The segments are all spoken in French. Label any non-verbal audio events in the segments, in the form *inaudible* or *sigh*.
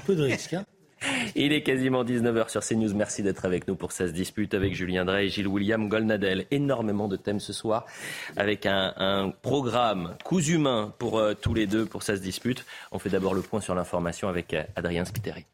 peu de. Hein. Il est quasiment 19h sur CNews. Merci d'être avec nous pour cette dispute avec Julien Drey et Gilles William Golnadel. Énormément de thèmes ce soir avec un, programme cousu humain pour euh, tous les deux pour cette dispute. On fait d'abord le point sur l'information avec euh, Adrien Spiteri.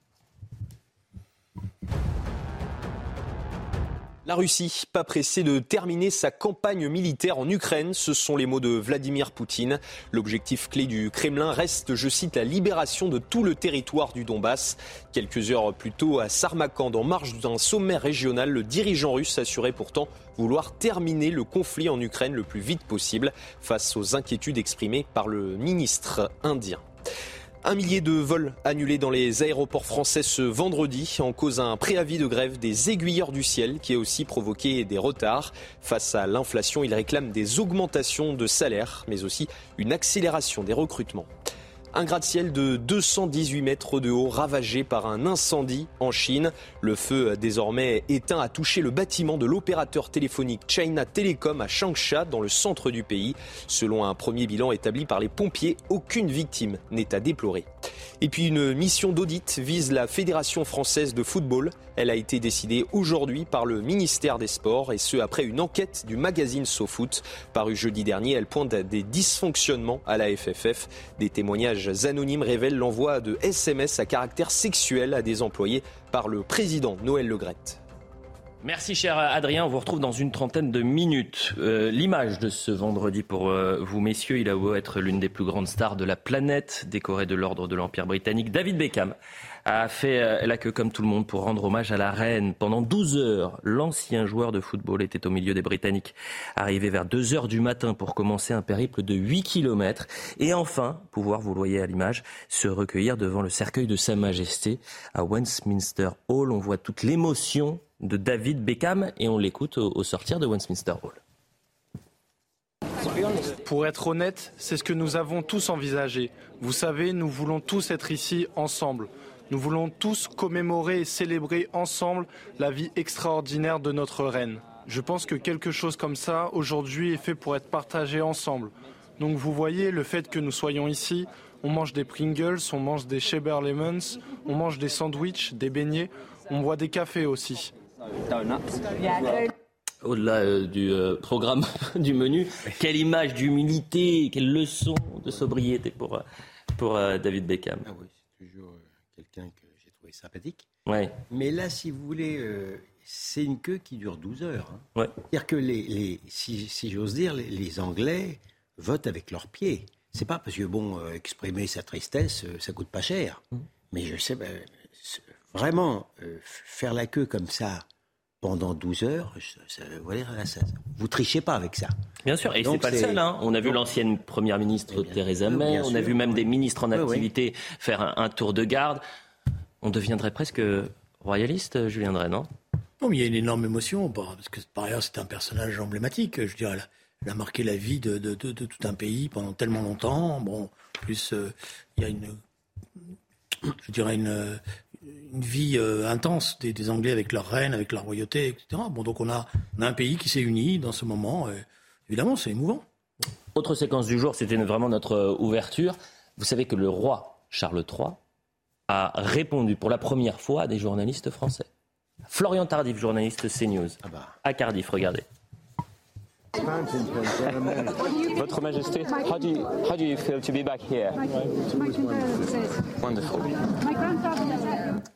La Russie, pas pressée de terminer sa campagne militaire en Ukraine, ce sont les mots de Vladimir Poutine. L'objectif clé du Kremlin reste, je cite, la libération de tout le territoire du Donbass. Quelques heures plus tôt, à Sarmakand, en marge d'un sommet régional, le dirigeant russe assurait pourtant vouloir terminer le conflit en Ukraine le plus vite possible, face aux inquiétudes exprimées par le ministre indien. Un millier de vols annulés dans les aéroports français ce vendredi en cause un préavis de grève des aiguilleurs du ciel qui a aussi provoqué des retards. Face à l'inflation, ils réclament des augmentations de salaire mais aussi une accélération des recrutements. Un gratte-ciel de 218 mètres de haut ravagé par un incendie en Chine. Le feu désormais éteint a touché le bâtiment de l'opérateur téléphonique China Telecom à Changsha dans le centre du pays. Selon un premier bilan établi par les pompiers, aucune victime n'est à déplorer. Et puis une mission d'audit vise la Fédération française de football. Elle a été décidée aujourd'hui par le ministère des Sports et ce après une enquête du magazine SoFoot. Paru jeudi dernier, elle pointe à des dysfonctionnements à la FFF. Des témoignages anonymes révèlent l'envoi de SMS à caractère sexuel à des employés par le président Noël Legrette. Merci cher Adrien, on vous retrouve dans une trentaine de minutes. Euh, l'image de ce vendredi pour euh, vous messieurs, il a beau être l'une des plus grandes stars de la planète, décoré de l'ordre de l'Empire britannique, David Beckham a fait euh, la queue comme tout le monde pour rendre hommage à la reine. Pendant 12 heures, l'ancien joueur de football était au milieu des Britanniques, arrivé vers 2 heures du matin pour commencer un périple de 8 kilomètres et enfin pouvoir, vous le voyez à l'image, se recueillir devant le cercueil de Sa Majesté à Westminster Hall. On voit toute l'émotion de David Beckham et on l'écoute au, sortir de Westminster Hall. Pour être honnête, c'est ce que nous avons tous envisagé. Vous savez, nous voulons tous être ici ensemble. Nous voulons tous commémorer et célébrer ensemble la vie extraordinaire de notre reine. Je pense que quelque chose comme ça, aujourd'hui, est fait pour être partagé ensemble. Donc vous voyez, le fait que nous soyons ici, on mange des Pringles, on mange des Sheber Lemons, on mange des sandwichs, des beignets, on boit des cafés aussi. Au-delà euh, du euh, programme *laughs* du menu, quelle image d'humilité, quelle leçon de sobriété pour, euh, pour David Beckham. Ah oui, c'est toujours quelqu'un que j'ai trouvé sympathique. Ouais. Mais là, si vous voulez, c'est une queue qui dure 12 heures. Hein. Ouais. C'est-à-dire que, les, si, j'ose dire, les, Anglais votent avec leurs pieds. C'est pas parce que, bon, exprimer sa tristesse, ça coûte pas cher. Mm. Mais je sais, ben, vraiment, faire la queue comme ça, pendant 12 heures, ça, voilà, ça, vous trichez pas avec ça. Bien sûr, et c'est pas le seul. Hein. On a vu l'ancienne première ministre Theresa May, on a vu même des ministres en activité faire un, tour de garde. On deviendrait presque royaliste, Julien Drey, non? Non, mais il y a une énorme émotion, parce que par ailleurs c'est un personnage emblématique. Je dirais, elle a marqué la vie de, de, de, tout un pays pendant tellement longtemps. Bon, plus euh, il y a une, je dirais une, une vie euh, intense des, Anglais avec leur reine, avec leur royauté, etc. Bon, donc on a, un pays qui s'est uni dans ce moment. évidemment, c'est émouvant. Autre séquence du jour, c'était vraiment notre euh, ouverture. Vous savez que le roi Charles III a répondu pour la première fois à des journalistes français. Florian Tardif, journaliste CNews, ah bah. à Cardiff, regardez. Votre Majesté, how do you, how do you feel to be back here? Wonderful.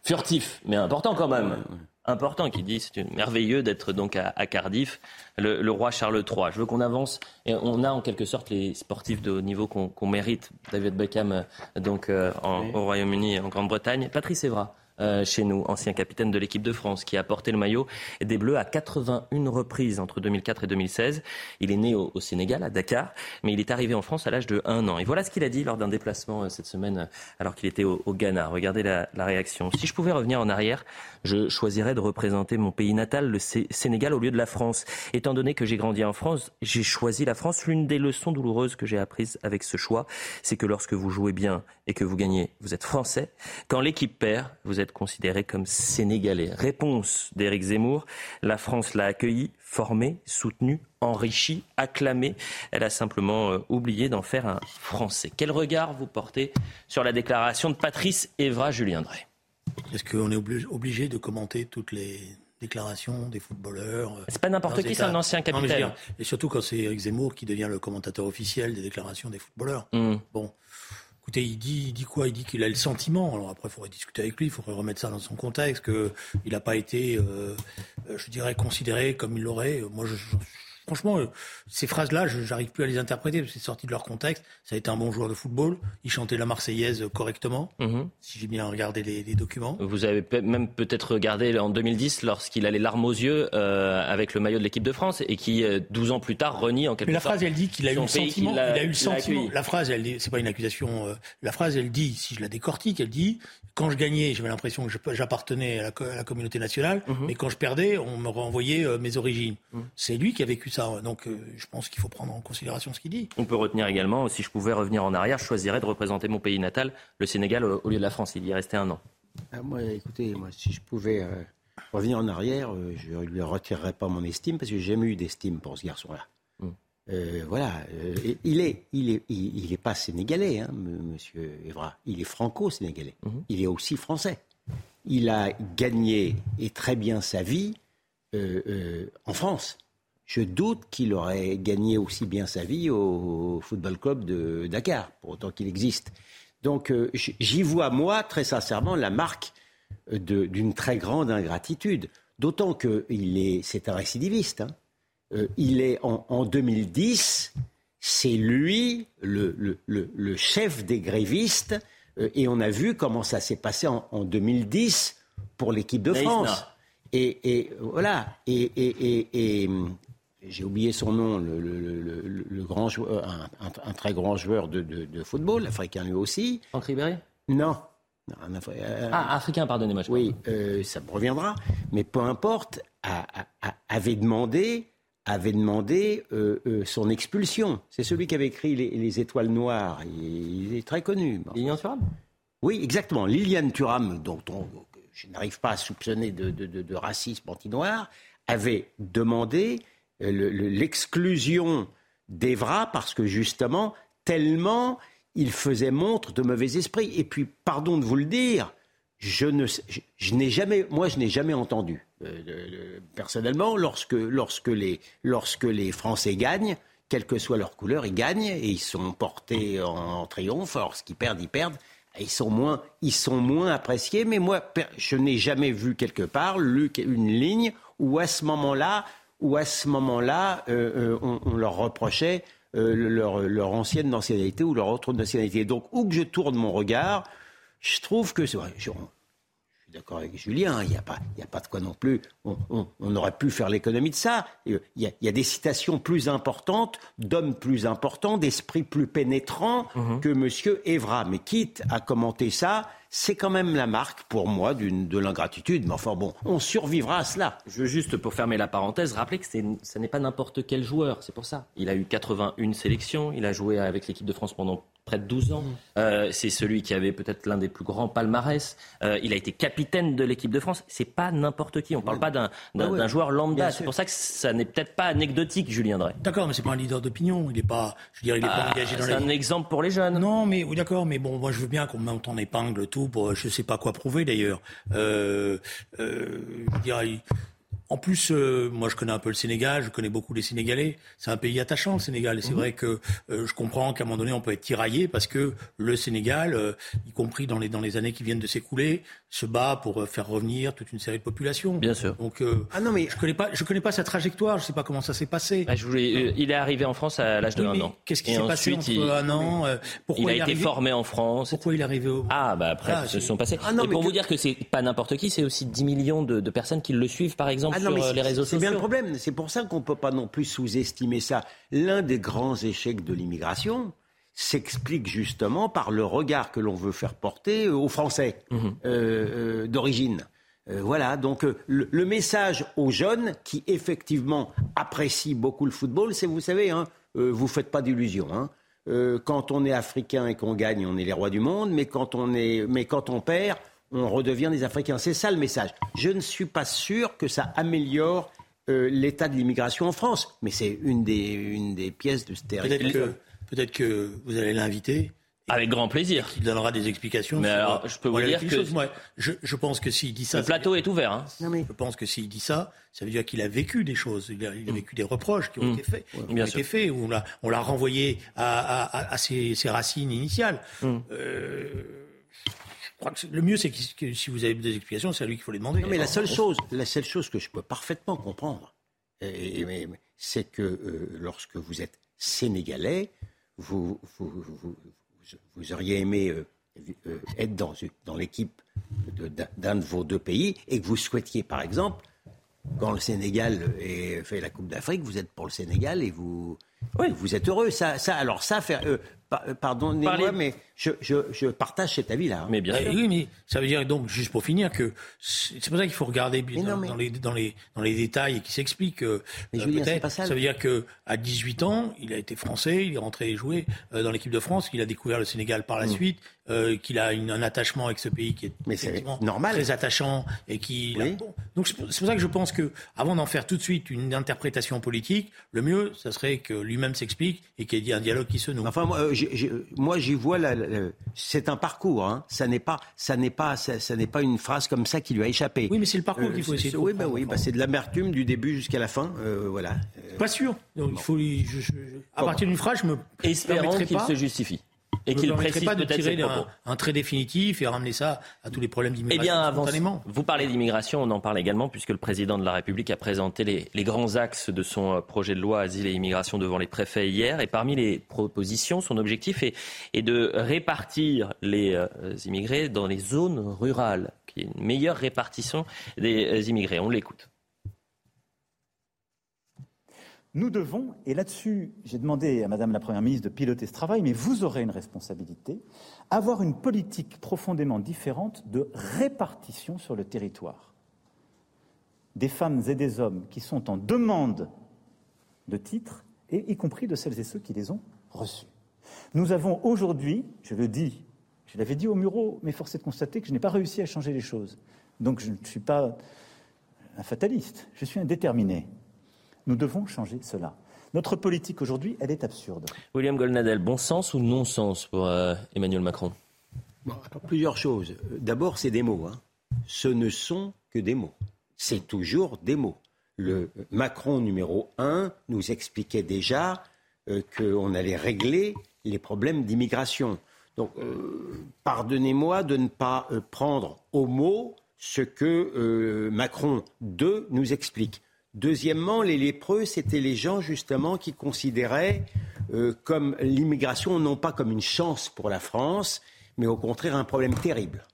Furtif, mais important quand même. Important qui dit c'est merveilleux d'être donc à, Cardiff, le, roi Charles III. Je veux qu'on avance et on a en quelque sorte les sportifs de haut niveau qu'on mérite. David Beckham donc euh, au Royaume-Uni et en Grande-Bretagne. Patrice Evra, euh, chez nous, ancien capitaine de l'équipe de France, qui a porté le maillot des Bleus à 81 reprises entre 2004 et 2016. Il est né au, Sénégal, à Dakar, mais il est arrivé en France à l'âge de 1 an. Et voilà ce qu'il a dit lors d'un déplacement euh, cette semaine, euh, alors qu'il était au, Ghana. Regardez la, réaction. Si je pouvais revenir en arrière, je choisirais de représenter mon pays natal, le Sénégal, au lieu de la France. Étant donné que j'ai grandi en France, j'ai choisi la France. L'une des leçons douloureuses que j'ai apprises avec ce choix, c'est que lorsque vous jouez bien et que vous gagnez, vous êtes français. Quand l'équipe perd, vous êtes être considéré comme sénégalais Réponse d'Éric Zemmour. La France l'a accueilli, formé, soutenu, enrichi, acclamé. Elle a simplement euh, oublié d'en faire un Français. Quel regard vous portez sur la déclaration de Patrice Evra, Julien Drey? Est-ce qu'on est obligé de commenter toutes les déclarations des footballeurs. C'est pas n'importe qui, c'est un ancien capitaine. et surtout quand c'est Eric Zemmour qui devient le commentateur officiel des déclarations des footballeurs. Hmm. Bon. Écoutez, il dit, il dit quoi? Il dit qu'il a le sentiment. Alors après, il faudrait discuter avec lui, il faudrait remettre ça dans son contexte, qu'il n'a pas été, euh, je dirais, considéré comme il l'aurait. Moi, je, franchement, euh, ces phrases-là, je n'arrive plus à les interpréter, c'est sorti de leur contexte. Ça a été un bon joueur de football. Il chantait la Marseillaise correctement, mhm. si j'ai bien regardé les, documents. Vous avez même peut-être regardé en 2010 lorsqu'il a les larmes aux yeux euh, avec le maillot de l'équipe de France et qui, 12 euh, ans plus tard, renie en quelque sorte. Mais la phrase, elle dit qu'il a eu le sentiment. Il a, eu le sentiment. La phrase, elle c'est pas une accusation. la phrase, elle dit, si je la décortique, elle dit quand je gagnais, j'avais l'impression que j'appartenais à, la communauté nationale, mhm. mais quand je perdais, on me renvoyait mes origines. Mhm. C'est lui qui a vécu ça donc euh, je pense qu'il faut prendre en considération ce qu'il dit. On peut retenir également, si je pouvais revenir en arrière, je choisirais de représenter mon pays natal, le Sénégal, au lieu de la France. Il y est resté un an. Ah, moi, écoutez, moi, si je pouvais euh, revenir en arrière, euh, je ne lui retirerais pas mon estime, parce que j'ai jamais eu d'estime pour ce garçon-là. Hmm. voilà, il est, il est, il, est pas sénégalais, hein, Monsieur Evra. Il est franco-sénégalais. Hmm. Il est aussi français. Il a gagné et très bien sa vie en France je doute qu'il aurait gagné aussi bien sa vie au Football Club de Dakar, pour autant qu'il existe. Donc euh, j'y vois, moi, très sincèrement, la marque euh, d'une très grande ingratitude. D'autant que c'est un récidiviste. Hein. Euh, il est en, 2010, c'est lui le, chef des grévistes, et on a vu comment ça s'est passé en, 2010 pour l'équipe de France. Et, voilà. et, j'ai oublié son nom, le, grand joueur, un, très grand joueur de, football, africain lui aussi. Franck Ribéry? Non. Euh, ah, africain, pardonnez-moi. Oui, euh, ça me reviendra. Mais peu importe, avait demandé, avait demandé euh, son expulsion. C'est celui qui avait écrit Les, Étoiles Noires. Il, est très connu. Lilian Thuram? Oui, exactement. Liliane Thuram, dont je n'arrive pas à soupçonner de, de racisme anti-noir, avait demandé l'exclusion d'Evra parce que justement, tellement il faisait montre de mauvais esprit. Et puis, pardon de vous le dire, je ne, je, n'ai jamais, moi, je n'ai jamais entendu euh, personnellement lorsque, lorsque, les, lorsque les Français gagnent, quelle que soit leur couleur, ils gagnent et ils sont portés en, triomphe. Lorsqu'ils perdent, ils perdent. ils sont moins, ils sont moins appréciés. Mais moi, je n'ai jamais vu quelque part une ligne où à ce moment-là, où à ce moment-là, euh, euh, on, leur reprochait euh, leur, ancienne nationalité ou leur autre nationalité. Donc, où que je tourne mon regard, je trouve que... Je, je suis d'accord avec Julien, il n'y a, pas, a pas de quoi non plus. On, aurait pu faire l'économie de ça. Il y, a, des citations plus importantes, d'hommes plus importants, d'esprits plus pénétrants mhm. que M. Evra. Mais quitte à commenter ça, c'est quand même la marque pour moi de l'ingratitude. Mais enfin bon, on survivra à cela. Je veux juste, pour fermer la parenthèse, rappeler que ce n'est pas n'importe quel joueur, c'est pour ça. Il a eu 81 sélections, il a joué avec l'équipe de France pendant près de 12 ans. Euh, c'est celui qui avait peut-être l'un des plus grands palmarès. Euh, il a été capitaine de l'équipe de France. C'est pas n'importe qui. On parle pas d'un ah joueur lambda. C'est pour ça que ça n'est peut-être pas anecdotique, Julien Drey. D'accord, mais c'est pas un leader d'opinion. Il n'est pas, je veux dire, il est pas ah, engagé dans. C'est un exemple pour les jeunes. Non, mais oui, d'accord, mais bon, moi je veux bien qu'on monte en épingle tout pour, je sais pas quoi prouver d'ailleurs. Euh, euh, en plus, euh, moi je connais un peu le Sénégal, je connais beaucoup les Sénégalais. C'est un pays attachant le Sénégal. Et c'est mhm. vrai que euh, je comprends qu'à un moment donné on peut être tiraillé parce que le Sénégal, euh, y compris dans les, dans les années qui viennent de s'écouler, se bat pour faire revenir toute une série de populations. Bien sûr. Donc ah non mais je connais pas, je connais pas sa trajectoire. Je sais pas comment ça s'est passé. Bah, je voulais, il est arrivé en France à l'âge de un an. Qu'est-ce qui s'est passé entre il, un an Pourquoi il a été formé en France. Pourquoi il est arrivé au... Ah bah après, ah, se sont passés. Ah, non, Et pour vous dire que c'est pas n'importe qui, c'est aussi 10 millions de, de, personnes qui le suivent par exemple ah, sur les réseaux sociaux. C'est bien le problème. C'est pour ça qu'on ne peut pas non plus sous-estimer ça. L'un des grands échecs de l'immigration s'explique justement par le regard que l'on veut faire porter aux Français mhm. euh, euh, d'origine. Euh, voilà, donc le, message aux jeunes qui effectivement apprécient beaucoup le football, c'est, vous savez, hein, vous faites pas d'illusions. Hein. quand on est africain et qu'on gagne, on est les rois du monde, mais quand on, est, mais quand on perd, on redevient des Africains. C'est ça le message. Je ne suis pas sûr que ça améliore euh, l'état de l'immigration en France, mais c'est une des, une des pièces de ce Peut-être que, peut que vous allez l'inviter avec grand plaisir. Il donnera des explications. Mais alors, je peux vous dire que Moi, je, je, pense que s'il dit ça, le plateau est ouvert. Hein. Je pense que s'il dit ça, ça veut dire qu'il a vécu des choses. Il a, il a vécu des reproches qui ont mmh. été faits, ont été faits. Où on l'a, on l'a renvoyé à, à, à ses, ses, racines initiales. Mmh. Euh, crois que le mieux, c'est que, si vous avez des explications, c'est à lui qu'il faut les demander. Non, mais la seule chose, la seule chose que je peux parfaitement comprendre, c'est que euh, lorsque vous êtes sénégalais, vous, vous, vous, vous auriez aimé euh, euh, être dans, dans l'équipe d'un de, vos deux pays et que vous souhaitiez, par exemple, quand le Sénégal fait la Coupe d'Afrique, vous êtes pour le Sénégal et vous, vous êtes heureux. Ça, ça, alors ça, faire, euh, pardonnez-moi, mais je, je, partage cet avis-là. Hein. Mais bien sûr. Oui, mais ça veut dire donc, juste pour finir, que c'est pour ça qu'il faut regarder dans, dans, les, dans, les, dans les détails et qui s'explique. Euh, mais euh, ça. ça. veut dire que à 18 ans, il a été français, il est rentré jouer euh, dans l'équipe de France, qu'il a découvert le Sénégal par la mm. suite, euh, qu'il a une, un attachement avec ce pays qui est, mais normal. très attachant et qui. donc c'est pour ça que je pense que avant d'en faire tout de suite une interprétation politique, le mieux, ça serait que lui-même s'explique et qu'il y ait un dialogue qui se noue. Enfin, moi, j'y vois la euh, c'est un parcours. Hein. Ça n'est pas, ça n'est pas, ça, n'est pas une phrase comme ça qui lui a échappé. Oui, mais c'est le parcours qu'il faut essayer. De oui, bah oui, bah c'est de l'amertume du début jusqu'à la fin. Euh, voilà. Pas sûr. Donc, il faut, à partir d'une phrase, je me. Espérons qu'il se justifie et qu'il précise pas de tirer un, un, trait définitif et ramener ça à tous les problèmes d'immigration. Eh bien, avant, vous parlez d'immigration, on en parle également puisque le président de la République a présenté les, les, grands axes de son euh, projet de loi asile et immigration devant les préfets hier. Et parmi les propositions, son objectif est, est de répartir les euh, immigrés dans les zones rurales, qui est une meilleure répartition des euh, immigrés. On l'écoute. Nous devons, et là-dessus, j'ai demandé à Madame la Première ministre de piloter ce travail, mais vous aurez une responsabilité, avoir une politique profondément différente de répartition sur le territoire. Des femmes et des hommes qui sont en demande de titres, y compris de celles et ceux qui les ont reçus. Nous avons aujourd'hui, je le dis, je l'avais dit au Muro, mais force est de constater que je n'ai pas réussi à changer les choses. Donc je ne suis pas un fataliste, je suis un déterminé. Nous devons changer cela. Notre politique aujourd'hui, elle est absurde. William Goldnadel, bon sens ou non-sens pour euh, Emmanuel Macron? Plusieurs choses. D'abord, c'est des mots. Hein. Ce ne sont que des mots. C'est toujours des mots. Le Macron numéro 1 nous expliquait déjà euh, qu'on allait régler les problèmes d'immigration. Donc, euh, pardonnez-moi de ne pas prendre au mot ce que Macron 2 nous explique. Deuxièmement, les lépreux, c'était les gens justement qui considéraient euh, comme l'immigration non pas comme une chance pour la France, mais au contraire un problème terrible.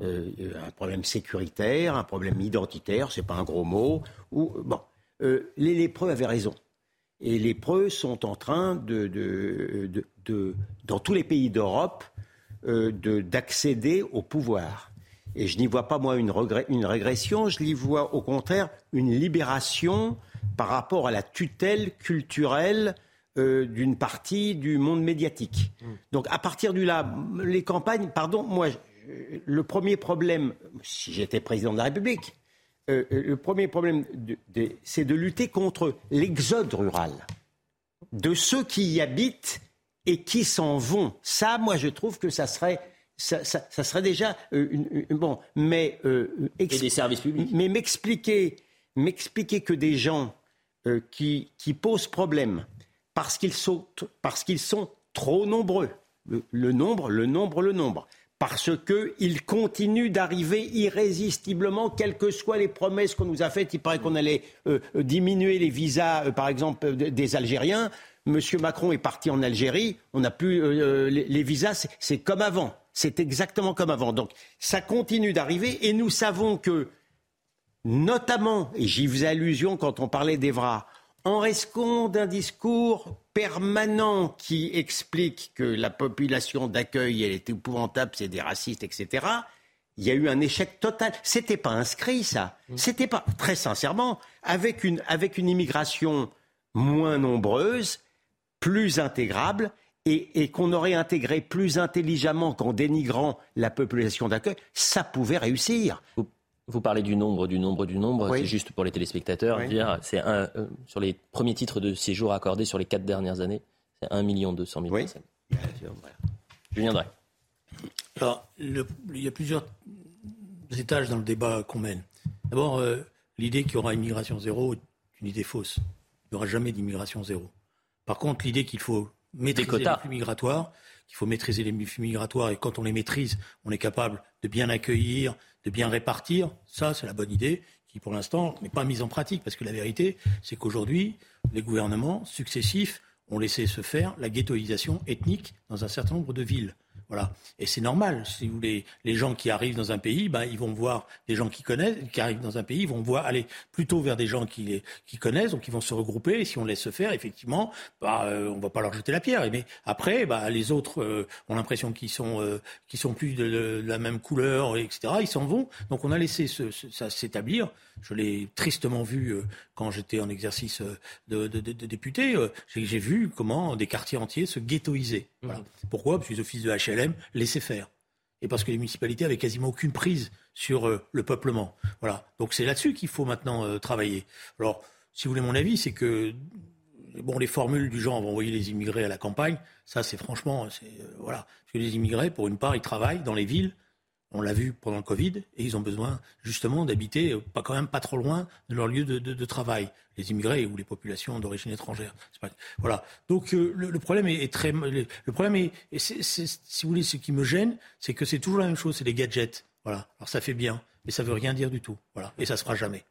Euh, un problème sécuritaire, un problème identitaire, c'est pas un gros mot. Ou, bon, euh, les lépreux avaient raison. Et les lépreux sont en train de, de, de dans tous les pays d'Europe, d'accéder au pouvoir. Et je n'y vois pas, moi, une, régression, je n'y vois au contraire une libération par rapport à la tutelle culturelle euh, d'une partie du monde médiatique. Mm. Donc à partir du là, les campagnes, pardon, moi, le premier problème, si j'étais président de la République, euh, euh, le premier problème, c'est de lutter contre l'exode rural de ceux qui y habitent et qui s'en vont. Ça, moi, je trouve que ça serait ça, serait déjà euh, bon, mais euh, et des services publics. Mais m'expliquer, m'expliquer que des gens euh, qui, qui posent problème parce qu'ils sont parce qu'ils sont trop nombreux, le, nombre, le nombre, le nombre, parce qu'ils continuent d'arriver irrésistiblement, quelles que soient les promesses qu'on nous a faites. Il paraît qu'on allait diminuer les visas, par exemple, des Algériens. Monsieur Macron est parti en Algérie, on n'a plus les visas, c'est comme avant. C'est exactement comme avant. Donc ça continue d'arriver et nous savons que, notamment, et j'y faisais allusion quand on parlait d'Evra, en restant d'un discours permanent qui explique que la population d'accueil, elle est épouvantable, c'est des racistes, etc., il y a eu un échec total. C'était pas inscrit, ça. C'était pas, très sincèrement, avec une, avec une immigration moins nombreuse, plus intégrable, et, qu'on aurait intégré plus intelligemment qu'en dénigrant la population d'accueil, ça pouvait réussir. Vous, parlez du nombre, du nombre, du nombre. C'est juste pour les téléspectateurs dire, c'est un euh, sur les premiers titres de séjour accordés sur les quatre dernières années, c'est 1 million 200 000 personnes. Je viendrai. Alors, il y a plusieurs étages dans le débat qu'on mène. D'abord, euh, l'idée qu'il y aura immigration zéro est une idée fausse. Il n'y aura jamais d'immigration zéro. Par contre, l'idée qu'il faut maîtriser les flux migratoires, qu'il faut maîtriser les flux migratoires et quand on les maîtrise, on est capable de bien accueillir, de bien répartir. Ça, c'est la bonne idée qui, pour l'instant, n'est pas mise en pratique parce que la vérité, c'est qu'aujourd'hui, les gouvernements successifs ont laissé se faire la ghettoisation ethnique dans un certain nombre de villes. Voilà. Et c'est normal. Si vous voulez, les gens qui arrivent dans un pays, ben, ils vont voir des gens qui connaissent, qui arrivent dans un pays, ils vont voir aller plutôt vers des gens qui, qui connaissent, donc ils vont se regrouper. Et si on laisse se faire, effectivement, bah, euh, on va pas leur jeter la pierre. Mais après, bah, les autres euh, ont l'impression qu'ils sont, euh, sont plus de, la même couleur, etc. Ils s'en vont. Donc on a laissé ça s'établir. Je l'ai tristement vu euh, quand j'étais en exercice de, député. J'ai vu comment des quartiers entiers se ghettoisaient. Voilà. Mmh. Pourquoi? Parce que les offices de HLM laisser faire. Et parce que les municipalités avaient quasiment aucune prise sur euh, le peuplement. Voilà. Donc c'est là-dessus qu'il faut maintenant euh, travailler. Alors, si vous voulez mon avis, c'est que bon, les formules du genre, on va envoyer les immigrés à la campagne, ça c'est franchement, c'est euh, voilà, parce que les immigrés, pour une part, ils travaillent dans les villes on l'a vu pendant le Covid, et ils ont besoin justement d'habiter euh, pas quand même pas trop loin de leur lieu de, travail, les immigrés ou les populations d'origine étrangère. voilà. Donc euh, le, problème est, très, le, problème est, si vous voulez, ce qui me gêne, c'est que c'est toujours la même chose, c'est les gadgets. Voilà. Alors ça fait bien, mais ça veut rien dire du tout. Voilà. Et ça se fera jamais.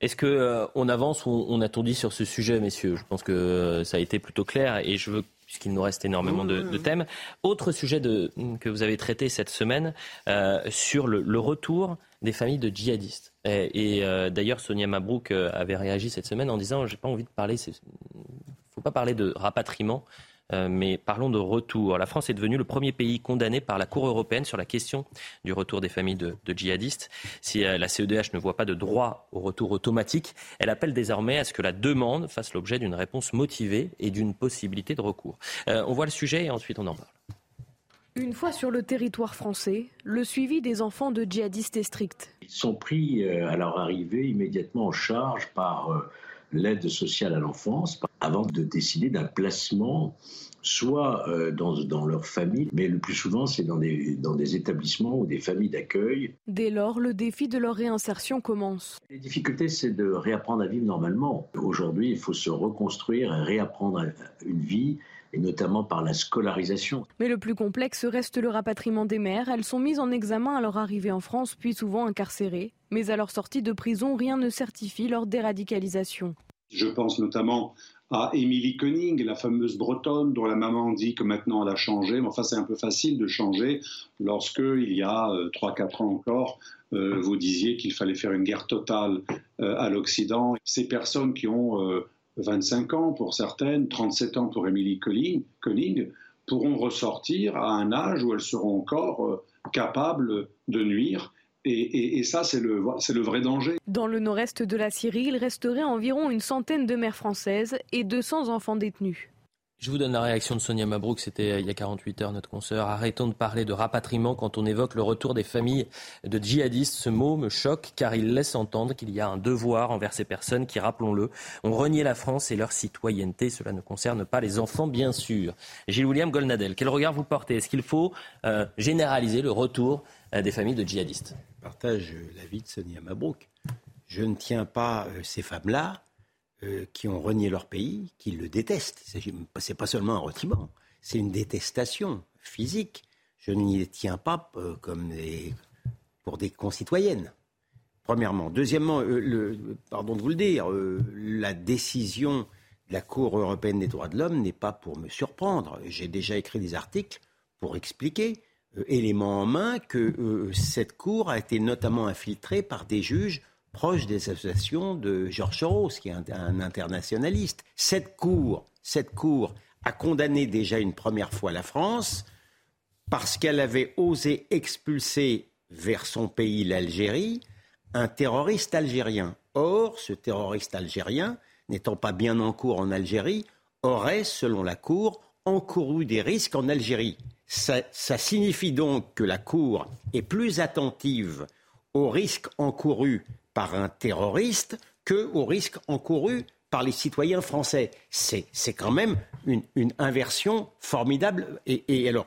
Est-ce qu'on euh, avance ou on a tout dit sur ce sujet, messieurs? Je pense que ça a été plutôt clair et je veux puisqu'il nous reste énormément de, thèmes. Autre sujet que vous avez traité cette semaine euh, sur le, retour des familles de djihadistes. Et, euh, d'ailleurs, Sonia Mabrouk avait réagi cette semaine en disant j'ai pas envie de parler, il ne faut pas parler de rapatriement. Euh, mais parlons de retour. La France est devenue le premier pays condamné par la Cour européenne sur la question du retour des familles de, djihadistes. Si euh, la CEDH ne voit pas de droit au retour automatique, elle appelle désormais à ce que la demande fasse l'objet d'une réponse motivée et d'une possibilité de recours. Euh, on voit le sujet et ensuite on en parle. Une fois sur le territoire français, le suivi des enfants de djihadistes est strict. Ils sont pris à leur arrivée immédiatement en charge par l'aide sociale à l'enfance avant de décider d'un placement soit euh, dans, dans, leur famille, mais le plus souvent c'est dans des, dans des établissements ou des familles d'accueil. Dès lors, le défi de leur réinsertion commence. Les difficultés, c'est de réapprendre à vivre normalement. Aujourd'hui, il faut se reconstruire réapprendre une vie et notamment par la scolarisation. Mais le plus complexe reste le rapatriement des mères. Elles sont mises en examen à leur arrivée en France, puis souvent incarcérées. Mais à leur sortie de prison, rien ne certifie leur déradicalisation. Je pense notamment à Émilie Koenig, la fameuse bretonne dont la maman dit que maintenant elle a changé. Mais enfin, c'est un peu facile de changer lorsque, il y a 3-4 euh, ans encore, euh, vous disiez qu'il fallait faire une guerre totale euh, à l'Occident. Ces personnes qui ont 25 ans pour certaines, 37 ans pour Émilie Koenig, pourront ressortir à un âge où elles seront encore capables de nuire et, ça, c'est le, le vrai danger. Dans le nord-est de la Syrie, il resterait environ une centaine de mères françaises et 200 enfants détenus. Je vous donne la réaction de Sonia Mabrouk, c'était euh, il y a 48 heures, notre consoeur. Arrêtons de parler de rapatriement quand on évoque le retour des familles de djihadistes. Ce mot me choque car il laisse entendre qu'il y a un devoir envers ces personnes qui, rappelons-le, ont renié la France et leur citoyenneté. Cela ne concerne pas les enfants, bien sûr. Gilles William Golnadel, quel regard vous portez? Est-ce qu'il faut euh, généraliser le retour euh, des familles de djihadistes? Je partage l'avis de Sonia Mabrouk. Je ne tiens pas ces femmes-là euh, qui ont renié leur pays, qui le détestent. Ce n'est pas seulement un retiement, c'est une détestation physique. Je n'y tiens pas euh, comme pour des concitoyennes. Premièrement. Deuxièmement, euh, pardon de vous le dire, la décision de la Cour européenne des droits de l'homme n'est pas pour me surprendre. J'ai déjà écrit des articles pour expliquer, élément en main, que cette Cour a été notamment infiltrée par des juges proche des associations de Georges Soros, qui est un, internationaliste. Cette cour, cette cour a condamné déjà une première fois la France parce qu'elle avait osé expulser vers son pays, l'Algérie, un terroriste algérien. Or, ce terroriste algérien, n'étant pas bien en cours en Algérie, aurait, selon la Cour, encouru des risques en Algérie. Ça, ça signifie donc que la Cour est plus attentive aux risques encourus par un terroriste que aux risques encourus par les citoyens français. C'est quand même une, inversion formidable. Et, alors,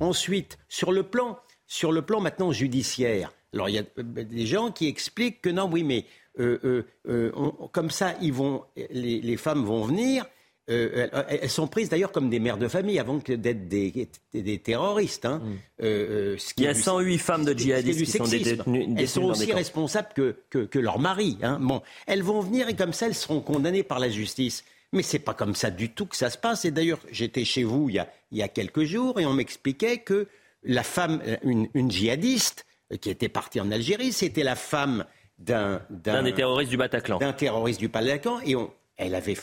ensuite, sur le plan, sur le plan maintenant judiciaire, alors il y a des gens qui expliquent que non, oui, mais euh, euh, euh, comme ça, ils vont, les femmes vont venir euh, elles sont prises d'ailleurs comme des mères de famille avant d'être des, des, des, terroristes. Hein. Mm. Euh, ce qui Il y a 108 femmes de djihadistes qui sont détenues. Elles sont aussi responsables que, que, que leur mari. Hein. Bon, elles vont venir et comme ça, elles seront condamnées par la justice. Mais c'est pas comme ça du tout que ça se passe. Et d'ailleurs, j'étais chez vous il y, a, il y a quelques jours et on m'expliquait que la femme, une, une djihadiste qui était partie en Algérie, c'était la femme d'un des terroristes du Bataclan. D'un terroriste du Bataclan et on, elle avait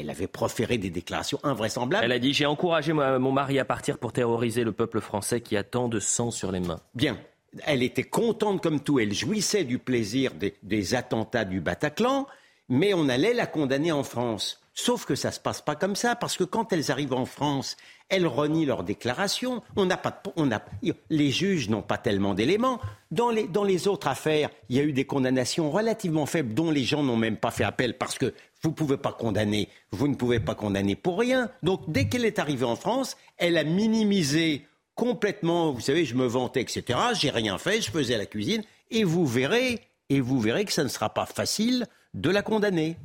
elle avait proféré des déclarations invraisemblables. Elle a dit J'ai encouragé mon mari à partir pour terroriser le peuple français qui a tant de sang sur les mains. Bien. Elle était contente comme tout. Elle jouissait du plaisir des, des attentats du Bataclan, mais on allait la condamner en France. Sauf que ça ne se passe pas comme ça, parce que quand elles arrivent en France, elles renient leurs déclarations. On n'a pas, on a, les juges n'ont pas tellement d'éléments. Dans les, dans les autres affaires, il y a eu des condamnations relativement faibles dont les gens n'ont même pas fait appel parce que vous ne pouvez pas condamner, vous ne pouvez pas condamner pour rien. Donc dès qu'elle est arrivée en France, elle a minimisé complètement, vous savez, je me vantais, etc. J'ai rien fait, je faisais la cuisine, et vous verrez, et vous verrez que ça ne sera pas facile de la condamner.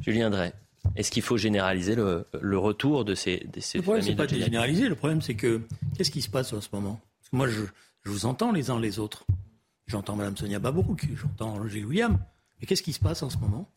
Julien Drey. Est-ce qu'il faut généraliser le, le, retour de ces, de ces Le problème, c'est pas de généraliser. Le problème, c'est que qu'est-ce qui se passe en ce moment? Parce que Moi, je, je, vous entends les uns les autres. J'entends Mme Sonia Babouk, j'entends Gilles William. Mais qu'est-ce qui se passe en ce moment?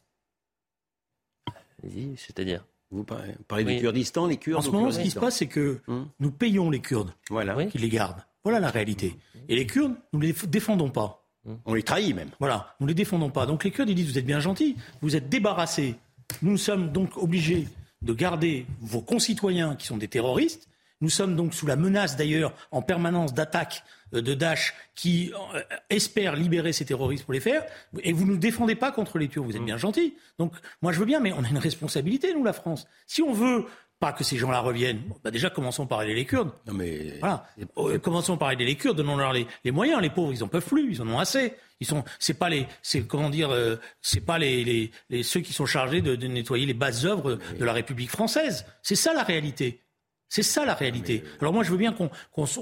C'est-à-dire Vous parlez, parlez oui. du Kurdistan, les Kurdes En ce moment, ce qui se passe, c'est que hum. nous payons les Kurdes voilà. qui les gardent. Voilà la réalité. Et les Kurdes, nous ne les défendons pas. On les trahit même. Voilà, nous ne les défendons pas. Donc les Kurdes, ils disent, vous êtes bien gentils, vous êtes débarrassés. Nous sommes donc obligés de garder vos concitoyens qui sont des terroristes. Nous sommes donc sous la menace d'ailleurs en permanence d'attaques de Daesh qui euh, espèrent libérer ces terroristes pour les faire, et vous ne nous défendez pas contre les Turcs, vous êtes bien gentils. Donc moi je veux bien, mais on a une responsabilité, nous, la France. Si on veut pas que ces gens-là reviennent, bah déjà commençons par aider les Kurdes. Non mais... Voilà. Euh, commençons par aider les Kurdes, donnons-leur les, les, moyens. Les pauvres, ils en peuvent plus, ils en ont assez. Ils sont, c'est pas les, c'est comment dire, euh, c'est pas les, les, les, ceux qui sont chargés de, de nettoyer les bases œuvres de la République française. C'est ça la réalité. C'est ça la réalité. Alors moi, je veux bien qu'on qu